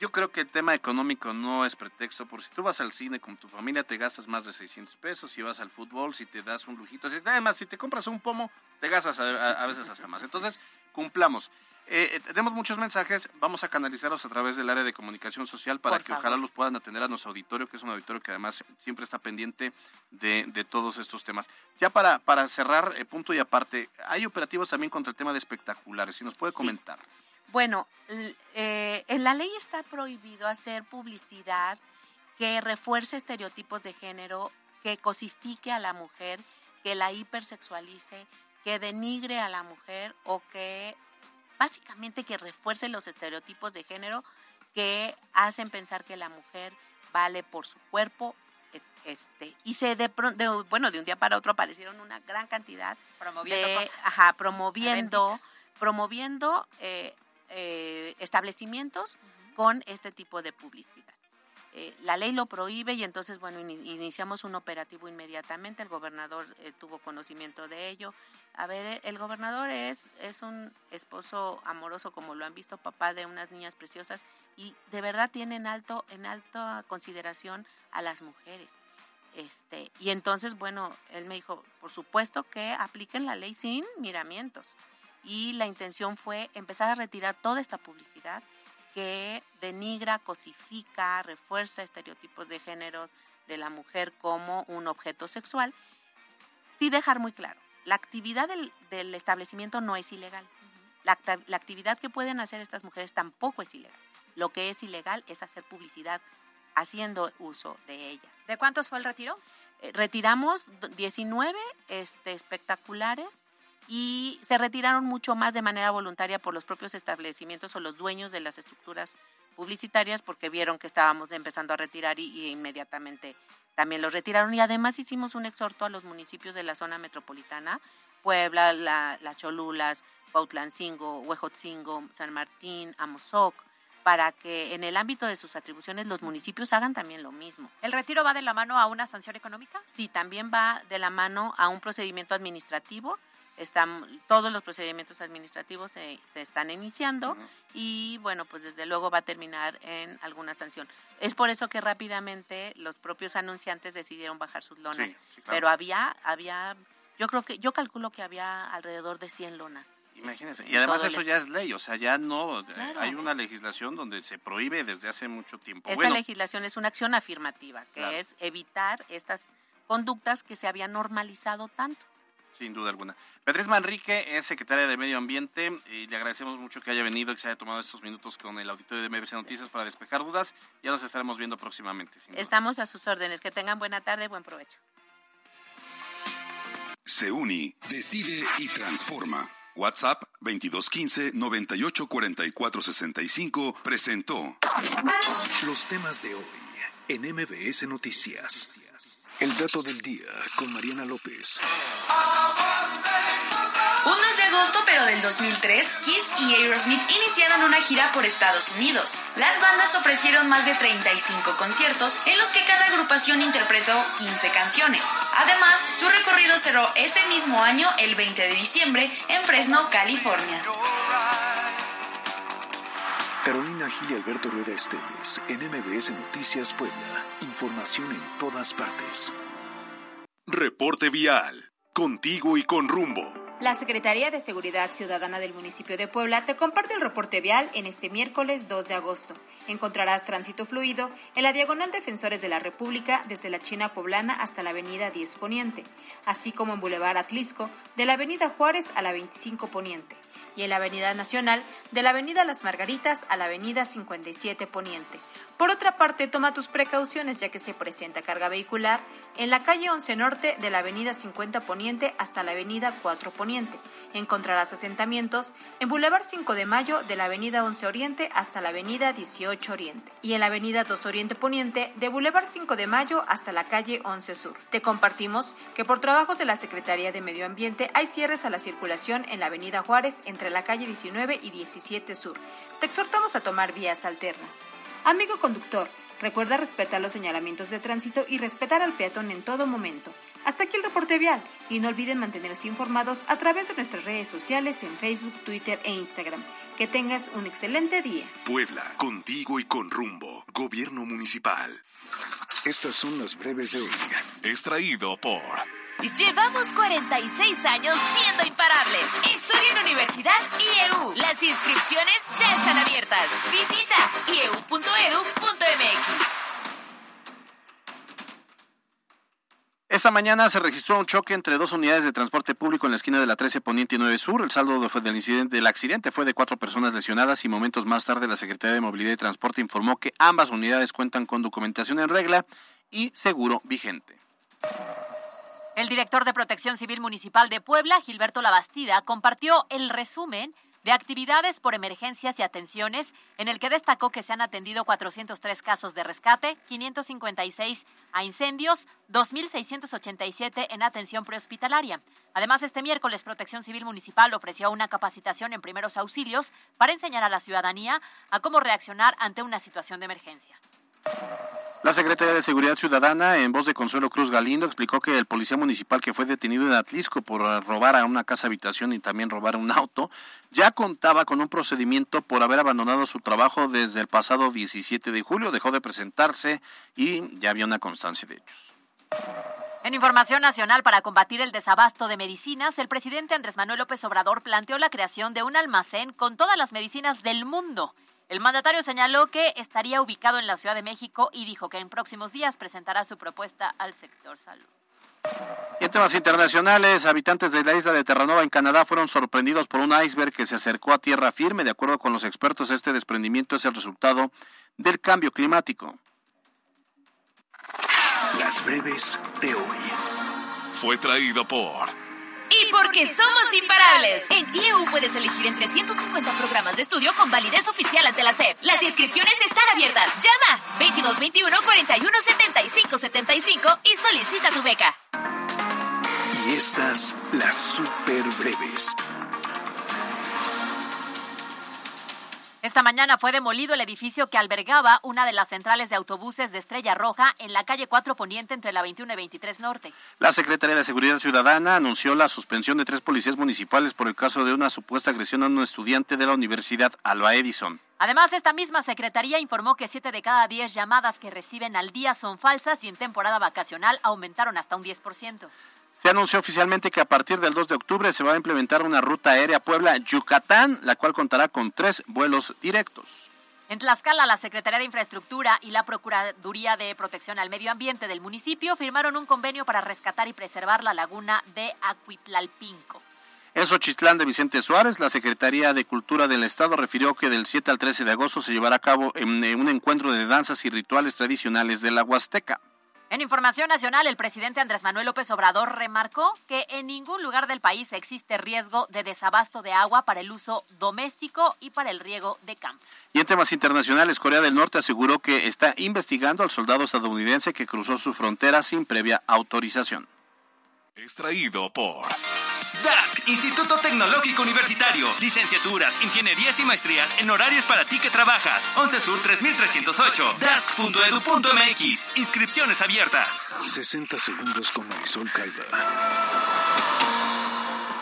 Yo creo que el tema económico no es pretexto, por si tú vas al cine con tu familia te gastas más de 600 pesos, si vas al fútbol, si te das un lujito, si, además si te compras un pomo, te gastas a, a- veces hasta más. Entonces, cumplamos. Eh, eh, tenemos muchos mensajes, vamos a canalizarlos a través del área de comunicación social para Por que favor. ojalá los puedan atender a nuestro auditorio, que es un auditorio que además siempre está pendiente de, de todos estos temas. Ya para, para cerrar, eh, punto y aparte, hay operativos también contra el tema de espectaculares, si nos puede Sí. Bueno, eh, en la ley está prohibido hacer publicidad que refuerce estereotipos de género, que cosifique a la mujer, que la hipersexualice, que denigre a la mujer o que básicamente que refuerce los estereotipos de género que hacen pensar que la mujer vale por su cuerpo. et- Este, y se de, de- bueno, de un día para otro aparecieron una gran cantidad Promoviendo de, cosas. ajá, promoviendo, promoviendo eh, eh, establecimientos con este tipo de publicidad. Eh, la ley lo prohíbe y entonces, bueno, ini- iniciamos un operativo inmediatamente. El gobernador eh, tuvo conocimiento de ello. A ver, el gobernador es, es un esposo amoroso, como lo han visto, papá de unas niñas preciosas y de verdad tiene en alto, en alta consideración a las mujeres. Este, y entonces, bueno, él me dijo, por supuesto que apliquen la ley sin miramientos. Y la intención fue empezar a retirar toda esta publicidad que denigra, cosifica, refuerza estereotipos de género de la mujer como un objeto sexual. Sí dejar muy claro, la actividad del, del establecimiento no es ilegal. la, la actividad que pueden hacer estas mujeres tampoco es ilegal. Lo que es ilegal es hacer publicidad haciendo uso de ellas. ¿De cuántos fue el retiro? Eh, retiramos 19 este, espectaculares y se retiraron mucho más de manera voluntaria por los propios establecimientos o los dueños de las estructuras publicitarias porque vieron que estábamos empezando a retirar y, inmediatamente también los retiraron y además hicimos un exhorto a los municipios de la zona metropolitana, Puebla, la, la Cholulas, Pautlancingo, Huejotzingo, San Martín, Amozoc, para que en el ámbito de sus atribuciones los municipios hagan también lo mismo. ¿El retiro va de la mano a una sanción económica? Sí, también va de la mano a un procedimiento administrativo. Están, todos los procedimientos administrativos se, están iniciando y bueno, pues desde luego va a terminar en alguna sanción. Es por eso que rápidamente los propios anunciantes decidieron bajar sus lonas. Pero había, había, yo creo que, yo calculo que había alrededor de 100 lonas Imagínense. Y además eso ya es ley, o sea, ya no, eh, hay una legislación donde se prohíbe desde hace mucho tiempo. Esta legislación es una acción afirmativa, que es evitar estas conductas que se habían normalizado tanto. Sin duda alguna. Beatriz Manrique es secretaria de Medio Ambiente y le agradecemos mucho que haya venido y que se haya tomado estos minutos con el auditorio de MBC Noticias para despejar dudas. Ya nos estaremos viendo próximamente. Estamos a sus órdenes. Que tengan buena tarde, buen provecho. Se uni, decide y transforma. WhatsApp 2215 984465 presentó los temas de hoy en MBS Noticias. El dato del día con Mariana López. Un 2 de agosto, pero del 2003, Kiss y Aerosmith iniciaron una gira por Estados Unidos. Las bandas ofrecieron más de 35 conciertos en los que cada agrupación interpretó 15 canciones. Además, su recorrido cerró ese mismo año, el 20 de diciembre, en Fresno, California. Carolina Gil y Alberto Rueda Esteves, en MBS Noticias Puebla. Información en todas partes. Reporte vial. Contigo y con rumbo. La Secretaría de Seguridad Ciudadana del municipio de Puebla te comparte el reporte vial en este miércoles 2 de agosto. Encontrarás tránsito fluido en la diagonal Defensores de la República desde la China Poblana hasta la avenida 10 Poniente, así como en Boulevard Atlisco de la avenida Juárez a la 25 Poniente y en la avenida Nacional de la avenida Las Margaritas a la avenida 57 Poniente. Por otra parte, toma tus precauciones ya que se presenta carga vehicular en la calle 11 Norte de la avenida 50 Poniente hasta la avenida 4 Poniente. Encontrarás asentamientos en Boulevard 5 de Mayo de la avenida 11 Oriente hasta la avenida 18 Oriente y en la avenida 2 Oriente Poniente de Boulevard 5 de Mayo hasta la calle 11 Sur. Te compartimos que por trabajos de la Secretaría de Medio Ambiente hay cierres a la circulación en la avenida Juárez entre la calle 19 y 17 Sur. Te exhortamos a tomar vías alternas. Amigo conductor, recuerda respetar los señalamientos de tránsito y respetar al peatón en todo momento. Hasta aquí el reporte vial y no olviden mantenerse informados a través de nuestras redes sociales en Facebook, Twitter e Instagram. Que tengas un excelente día. Puebla, contigo y con rumbo. Gobierno Municipal. Estas son las breves de hoy. Extraído por... Llevamos 46 años siendo imparables. Estudia en Universidad IEU. Las inscripciones ya están abiertas. Visita ieu.edu.mx. Esta mañana se registró un choque entre dos unidades de transporte público en la esquina de la 13 Poniente y 9 Sur. El saldo del, incidente, del accidente fue de cuatro personas lesionadas y momentos más tarde la Secretaría de Movilidad y Transporte informó que ambas unidades cuentan con documentación en regla y seguro vigente. El director de Protección Civil Municipal de Puebla, Gilberto Labastida, compartió el resumen de actividades por emergencias y atenciones, en el que destacó que se han atendido 403 casos de rescate, 556 a incendios, 2.687 en atención prehospitalaria. Además, este miércoles Protección Civil Municipal ofreció una capacitación en primeros auxilios para enseñar a la ciudadanía a cómo reaccionar ante una situación de emergencia. La Secretaría de Seguridad Ciudadana, en voz de Consuelo Cruz Galindo, explicó que el policía municipal que fue detenido en Atlisco por robar a una casa habitación y también robar un auto, ya contaba con un procedimiento por haber abandonado su trabajo desde el pasado 17 de julio, dejó de presentarse y ya había una constancia de hechos. En información nacional para combatir el desabasto de medicinas, el presidente Andrés Manuel López Obrador planteó la creación de un almacén con todas las medicinas del mundo el mandatario señaló que estaría ubicado en la Ciudad de México y dijo que en próximos días presentará su propuesta al sector salud. Y en temas internacionales, habitantes de la isla de Terranova en Canadá fueron sorprendidos por un iceberg que se acercó a tierra firme. De acuerdo con los expertos, este desprendimiento es el resultado del cambio climático. Las breves de hoy. Fue traído por... Porque somos imparables. En IEU puedes elegir entre 150 programas de estudio con validez oficial ante la SEP. Las inscripciones están abiertas. Llama 2221 41 75 75 y solicita tu beca. Y estas, las super breves. Esta mañana fue demolido el edificio que albergaba una de las centrales de autobuses de Estrella Roja en la calle 4 Poniente entre la 21 y 23 Norte. La Secretaría de Seguridad Ciudadana anunció la suspensión de tres policías municipales por el caso de una supuesta agresión a un estudiante de la Universidad Alba Edison. Además, esta misma secretaría informó que 7 de cada 10 llamadas que reciben al día son falsas y en temporada vacacional aumentaron hasta un 10%. Se anunció oficialmente que a partir del 2 de octubre se va a implementar una ruta aérea Puebla-Yucatán, la cual contará con tres vuelos directos. En Tlaxcala, la Secretaría de Infraestructura y la Procuraduría de Protección al Medio Ambiente del municipio firmaron un convenio para rescatar y preservar la laguna de Acuitlalpinco. En Xochitlán de Vicente Suárez, la Secretaría de Cultura del Estado refirió que del 7 al 13 de agosto se llevará a cabo un encuentro de danzas y rituales tradicionales de la Huasteca. En información nacional, el presidente Andrés Manuel López Obrador remarcó que en ningún lugar del país existe riesgo de desabasto de agua para el uso doméstico y para el riego de campo. Y en temas internacionales, Corea del Norte aseguró que está investigando al soldado estadounidense que cruzó su frontera sin previa autorización. Extraído por DASC, Instituto Tecnológico Universitario. Licenciaturas, ingenierías y maestrías en horarios para ti que trabajas. 11 Sur 3308. DASC.edu.mx. Inscripciones abiertas. 60 segundos con Marisol Calva.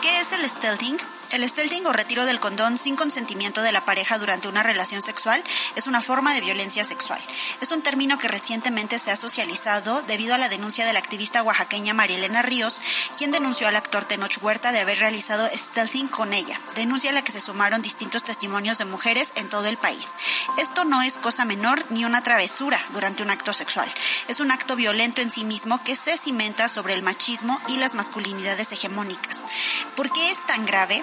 ¿Qué es el stealthing? El stealthing o retiro del condón sin consentimiento de la pareja durante una relación sexual es una forma de violencia sexual. Es un término que recientemente se ha socializado debido a la denuncia de la activista oaxaqueña Marielena Ríos, quien denunció al actor Tenoch Huerta de haber realizado stealthing con ella, denuncia a la que se sumaron distintos testimonios de mujeres en todo el país. Esto no es cosa menor ni una travesura durante un acto sexual. Es un acto violento en sí mismo que se cimenta sobre el machismo y las masculinidades hegemónicas. ¿Por qué es tan grave?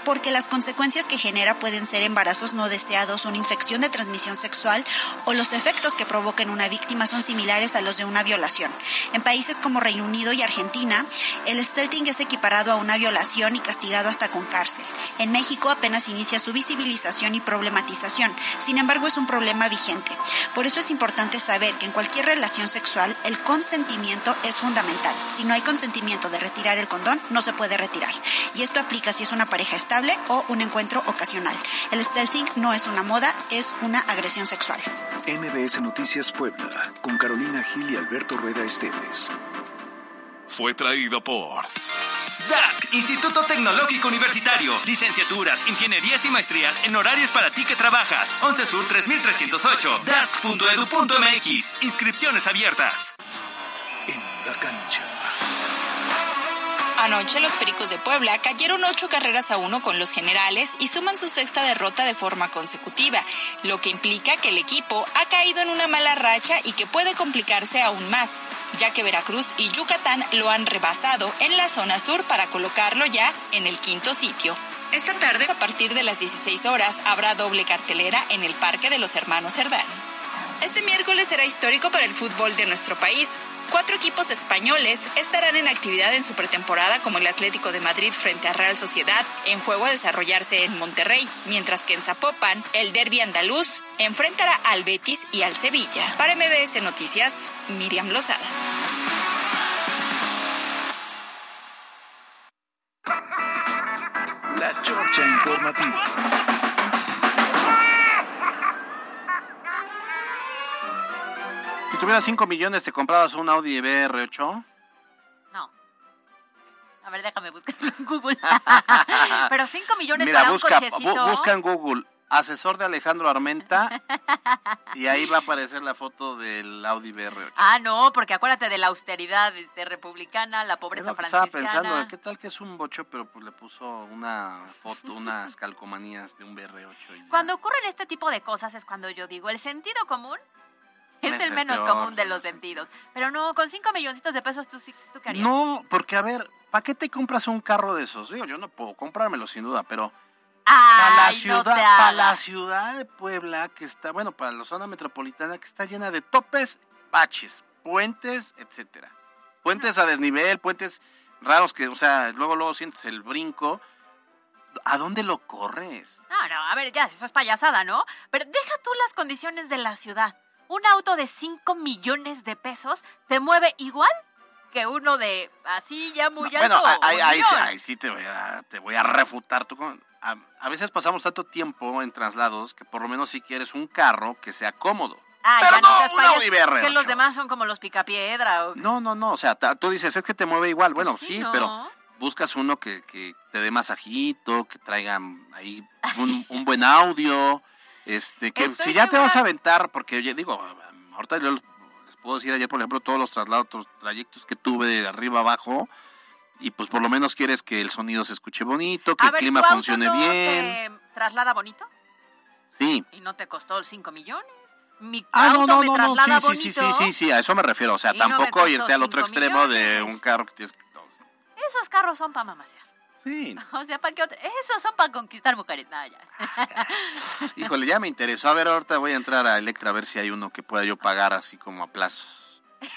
porque las consecuencias que genera pueden ser embarazos no deseados, una infección de transmisión sexual o los efectos que provoquen una víctima son similares a los de una violación. En países como Reino Unido y Argentina, el stealthing es equiparado a una violación y castigado hasta con cárcel. En México apenas inicia su visibilización y problematización, sin embargo es un problema vigente. Por eso es importante saber que en cualquier relación sexual el consentimiento es fundamental. Si no hay consentimiento de retirar el condón, no se puede retirar. Y esto aplica si es una pareja estable o un encuentro ocasional. El stealthing no es una moda, es una agresión sexual. MBS Noticias Puebla, con Carolina Gil y Alberto Rueda Esteves. Fue traído por... DASC, Instituto Tecnológico Universitario. Licenciaturas, ingenierías y maestrías en horarios para ti que trabajas. 11 Sur 3308. DASC.edu.mx. Inscripciones abiertas. En la cancha. Anoche los Pericos de Puebla cayeron ocho carreras a uno con los generales y suman su sexta derrota de forma consecutiva, lo que implica que el equipo ha caído en una mala racha y que puede complicarse aún más, ya que Veracruz y Yucatán lo han rebasado en la zona sur para colocarlo ya en el quinto sitio. Esta tarde, a partir de las 16 horas, habrá doble cartelera en el Parque de los Hermanos Cerdán. Este miércoles será histórico para el fútbol de nuestro país. Cuatro equipos españoles estarán en actividad en su pretemporada como el Atlético de Madrid frente a Real Sociedad, en juego a desarrollarse en Monterrey, mientras que en Zapopan, el derby andaluz enfrentará al Betis y al Sevilla. Para MBS Noticias, Miriam Lozada. La Chorcha Informativa. Tuvieras 5 millones, ¿te comprabas un Audi BR8? No. A ver, déjame buscarlo en Google. Pero 5 millones Mira, para busca, un cochecito. bu- busca en Google asesor de Alejandro Armenta y ahí va a aparecer la foto del Audi BR8. Ah, no, porque acuérdate de la austeridad este, republicana, la pobreza que estaba franciscana. pensando, ¿qué tal que es un bocho, pero pues le puso una foto, unas calcomanías de un BR8? y? Cuando ocurren este tipo de cosas es cuando yo digo, el sentido común Es el menos peor, común de los sentidos. Pero no, con cinco milloncitos de pesos tú sí, tú qué harías? No, porque a ver, ¿para qué te compras un carro de esos? Digo, yo no puedo comprármelo sin duda, pero para la no ciudad, te para la ciudad de Puebla, que está, bueno, para la zona metropolitana, que está llena de topes, baches, puentes, etcétera. Puentes a desnivel, puentes raros que, o sea, luego luego sientes el brinco. ¿A dónde lo corres? No, no, a ver, ya, eso es payasada, ¿no? Pero deja tú las condiciones de la ciudad. Un auto de 5 millones de pesos te mueve igual que uno de así ya muy bueno, alto. ahí, un ahí sí- millón. ahí sí te voy a, te voy a refutar. Tú con- a, a veces pasamos tanto tiempo en traslados que por lo menos si quieres un carro que sea cómodo. Ah, Pero ya no, no, un Audi BR8. Que los demás son como los picapiedra. O... No, no, no. O sea, tú dices, es que te mueve igual. Bueno, sí, sí, no. pero buscas uno que, que te dé masajito, que traiga ahí un, un buen audio. Este, que Estoy si ya te vas a segura- aventar, porque oye, digo, ahorita yo les puedo decir ayer, por ejemplo, todos los traslados, los trayectos que tuve de arriba abajo. Y pues por lo menos quieres que el sonido se escuche bonito, que a el ver, clima ¿tu auto funcione no bien. te traslada bonito? Sí. ¿Y no te costó 5 millones? Mi Ah, no, auto no, me no, no, traslada sí, sí, sí, bonito. sí, sí, sí, a eso me refiero. O sea, Y no me tampoco costó irte al otro extremo de millones. un carro que tienes... Esos carros son para mamasear. Sí. O sea, ¿para qué otra? Esos son para conquistar mujeres. Nada, ya. Híjole, ya me interesó. A ver, ahorita voy a entrar a Electra a ver si hay uno que pueda yo pagar así como a plazos.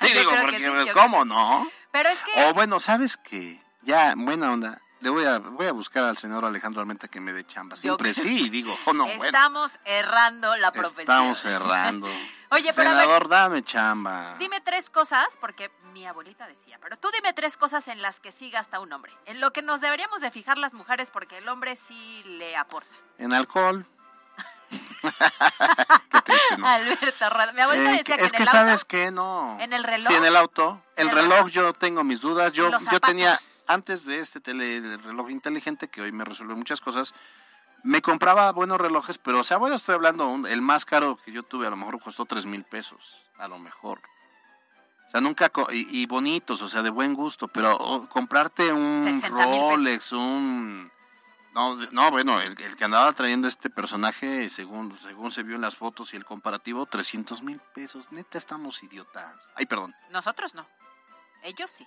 Sí, digo, porque sí, pues, ¿cómo no? Pero es que... O bueno, ¿sabes qué? Ya, buena onda. Le voy a, voy a buscar al señor Alejandro Almenta que me dé chamba. Siempre Yo- sí, digo, oh no, bueno. Estamos errando la profesión. Estamos cerrando. Oye, pero a ver, Senador, dame chamba. dime tres cosas, porque mi abuelita decía, pero tú dime tres cosas en las que sí gasta un hombre. En lo que nos deberíamos de fijar las mujeres, porque el hombre sí le aporta. En alcohol. Qué triste, ¿no? Alberto. Mi abuelita Eh, decía es que que en el sabes auto, que no. en el reloj, Sí, en el auto. El el reloj yo tengo mis dudas. Yo, yo tenía. Antes de este tele, el reloj inteligente, que hoy me resuelve muchas cosas, me compraba buenos relojes, pero, o sea, bueno, estoy hablando, un- el más caro que yo tuve a lo mejor costó tres mil pesos, a lo mejor. O sea, nunca, y, y bonitos, o sea, de buen gusto, pero oh, comprarte un 60,000 pesos. Rolex, un... No, no bueno, el, el que andaba trayendo este personaje, según, según se vio en las fotos y el comparativo, 300 mil pesos. Neta, estamos idiotas. Ay, perdón. nosotros no. Ellos sí.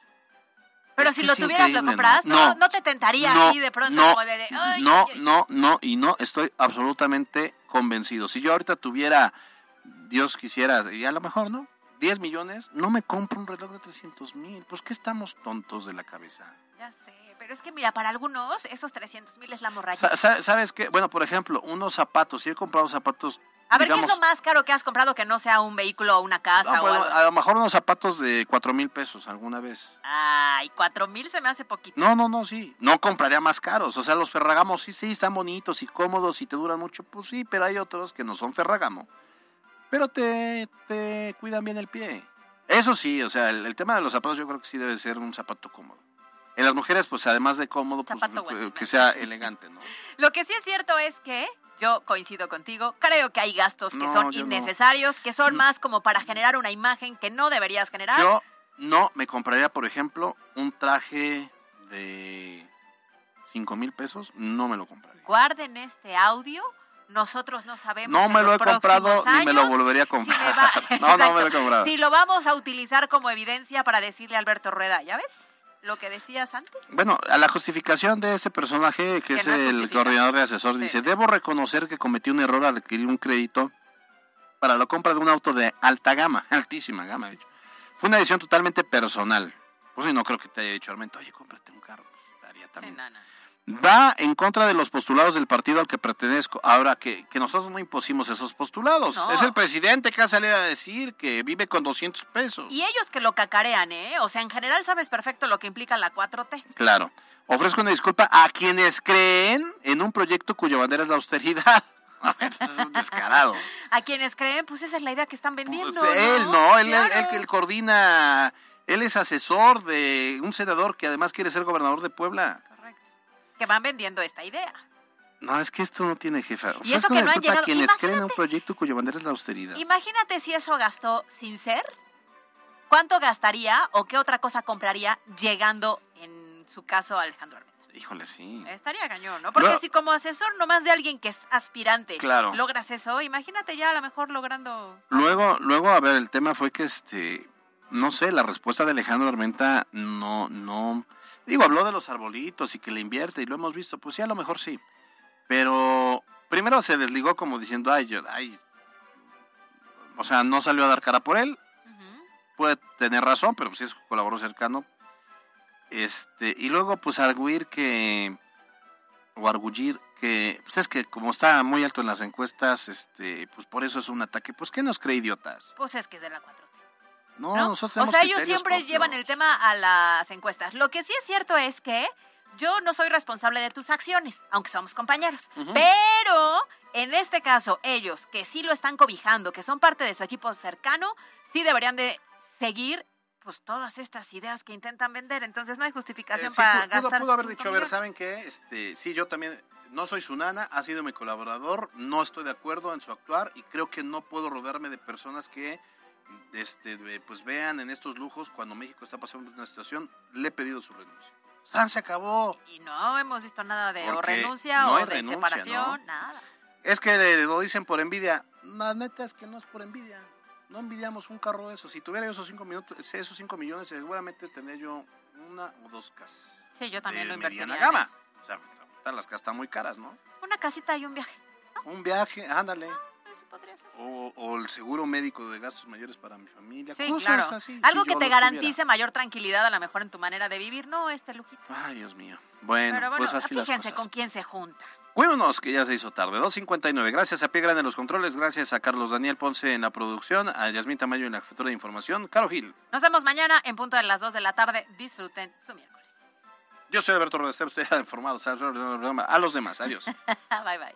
Pero si lo tuvieras, lo compras, ¿no? no, te tentaría No, así de pronto no, como de, de, ay, no, ay, ay. no, no, y no, estoy absolutamente convencido. Si yo ahorita tuviera, Dios quisiera, y a lo mejor, ¿no? 10 millones, no me compro un reloj de 300 mil. Pues que estamos tontos de la cabeza. Ya sé, pero es que mira, para algunos esos 300 mil es la morralla. Sa- sa- ¿Sabes qué? Bueno, por ejemplo, unos zapatos. Si he comprado zapatos, A ver, digamos, ¿qué es lo más caro que has comprado que no sea un vehículo o una casa no, o algo? a lo mejor unos zapatos de 4 mil pesos alguna vez. Ay, cuatro mil se me hace poquito. No, no, no, sí. No compraría más caros. O sea, los Ferragamos sí, sí, están bonitos y cómodos y te duran mucho. Pues sí, pero hay otros que no son Ferragamo. Pero te, te cuidan bien el pie. Eso sí, o sea, el, el tema de los zapatos yo creo que sí debe ser un zapato cómodo. En las mujeres, pues además de cómodo, pues, bueno. que sea elegante, ¿no? Lo que sí es cierto es que yo coincido contigo. Creo que hay gastos que No, son no. innecesarios, que son más como para generar una imagen que no deberías generar. Yo no me compraría, por ejemplo, un traje de 5 mil pesos. No me lo compraría. Guarden este audio. Nosotros no sabemos. No me lo he comprado ni me lo volvería a si comprar. va- no, no me lo he comprado. Si lo vamos a utilizar como evidencia para decirle a Alberto Rueda, ¿ya ves lo que decías antes? Bueno, a la justificación de este personaje, que, Que es no el coordinador de asesor, Sí, dice, debo reconocer que cometí un error al adquirir un crédito para la compra de un auto de alta gama, altísima gama. Fue una decisión totalmente personal. Pues sí, no creo que te haya dicho Armento, oye, cómprate un carro. Pues, Sí, también. no, no. Va en contra de los postulados del partido al que pertenezco. Ahora que, que nosotros no impusimos esos postulados. No. Es el presidente que ha salido a decir que vive con 200 pesos. Y ellos que lo cacarean, ¿eh? O sea, en general sabes perfecto lo que implica la 4T. Claro. Ofrezco una disculpa a quienes creen en un proyecto cuya bandera es la austeridad. es un descarado. A quienes creen, pues esa es la idea que están vendiendo. Pues él no, él, él- Claro. él coordina, él es asesor de un senador que además quiere ser gobernador de Puebla. Que van vendiendo esta idea. No, es que esto no tiene jefa. Y eso que no han llegado- a quienes creen en un imagínate. proyecto cuya bandera es la austeridad. Imagínate si eso gastó sin ser. ¿Cuánto gastaría o qué otra cosa compraría llegando, en su caso, a Alejandro Armenta? Híjole, sí. Estaría cañón, ¿no? Porque si como asesor nomás de alguien que es aspirante Claro. logras eso, imagínate ya a lo mejor logrando... Luego, luego, a ver, el tema fue que este, no sé, la respuesta de Alejandro Armenta no, no, digo, habló de los arbolitos y que le invierte y lo hemos visto, pues sí, a lo mejor sí. Pero primero se desligó como diciendo, ay, yo, ay, o sea, no salió a dar cara por él. Puede tener razón, pero pues sí es un colaborador cercano. Este, y luego pues arguir que, o arguir que, pues es que como está muy alto en las encuestas, este, pues por eso es un ataque. Pues ¿qué nos cree idiotas? Pues es que es de la 4T. No, ¿no? nosotros O sea, ellos siempre propios. llevan el tema a las encuestas. Lo que sí es cierto es que yo no soy responsable de tus acciones, aunque somos compañeros. Pero en este caso, ellos que sí lo están cobijando, que son parte de su equipo cercano, sí deberían de seguir pues todas estas ideas que intentan vender. Entonces no hay justificación Eh, sí, para pu- pudo, gastar pudo haber dicho, a ver. ¿saben qué? Este, sí, yo también, no soy su nana, ha sido mi colaborador, no estoy de acuerdo en su actuar y creo que no puedo rodearme de personas que este, pues vean en estos lujos cuando México está pasando por una situación, le he pedido su renuncia. ¡San, se acabó! Y no hemos visto nada de o renuncia no o de renuncia, separación, ¿no? nada. Es que lo dicen por envidia. La neta es que no es por envidia. No envidiamos un carro de esos. Si tuviera yo esos cinco minutos, esos cinco millones, seguramente tendría yo una o dos casas. Sí, yo también de lo invertiría. en gama. eso. O sea, las casas están muy caras, ¿no? Una casita y un viaje. Un viaje, ándale. Eso podría ser. O, o el seguro médico de gastos mayores para mi familia. Sí, cosas claro. así. Algo si que te garantice tuviera. mayor tranquilidad a lo mejor en tu manera de vivir, no este lujito. Ay, Dios mío. Bueno, Pero bueno, pues así las fíjense cosas. con quién se junta. Cuídanos, que ya se hizo tarde. 2.59. Gracias a Pie Grande en los controles. Gracias a Carlos Daniel Ponce en la producción. A Yasmín Tamayo en la jefatura de información. Caro Gil. Nos vemos mañana en punto de las 2 de la tarde. Disfruten su miércoles. Yo soy Alberto Rodríguez. Usted ha informado. A los demás. Adiós. bye bye.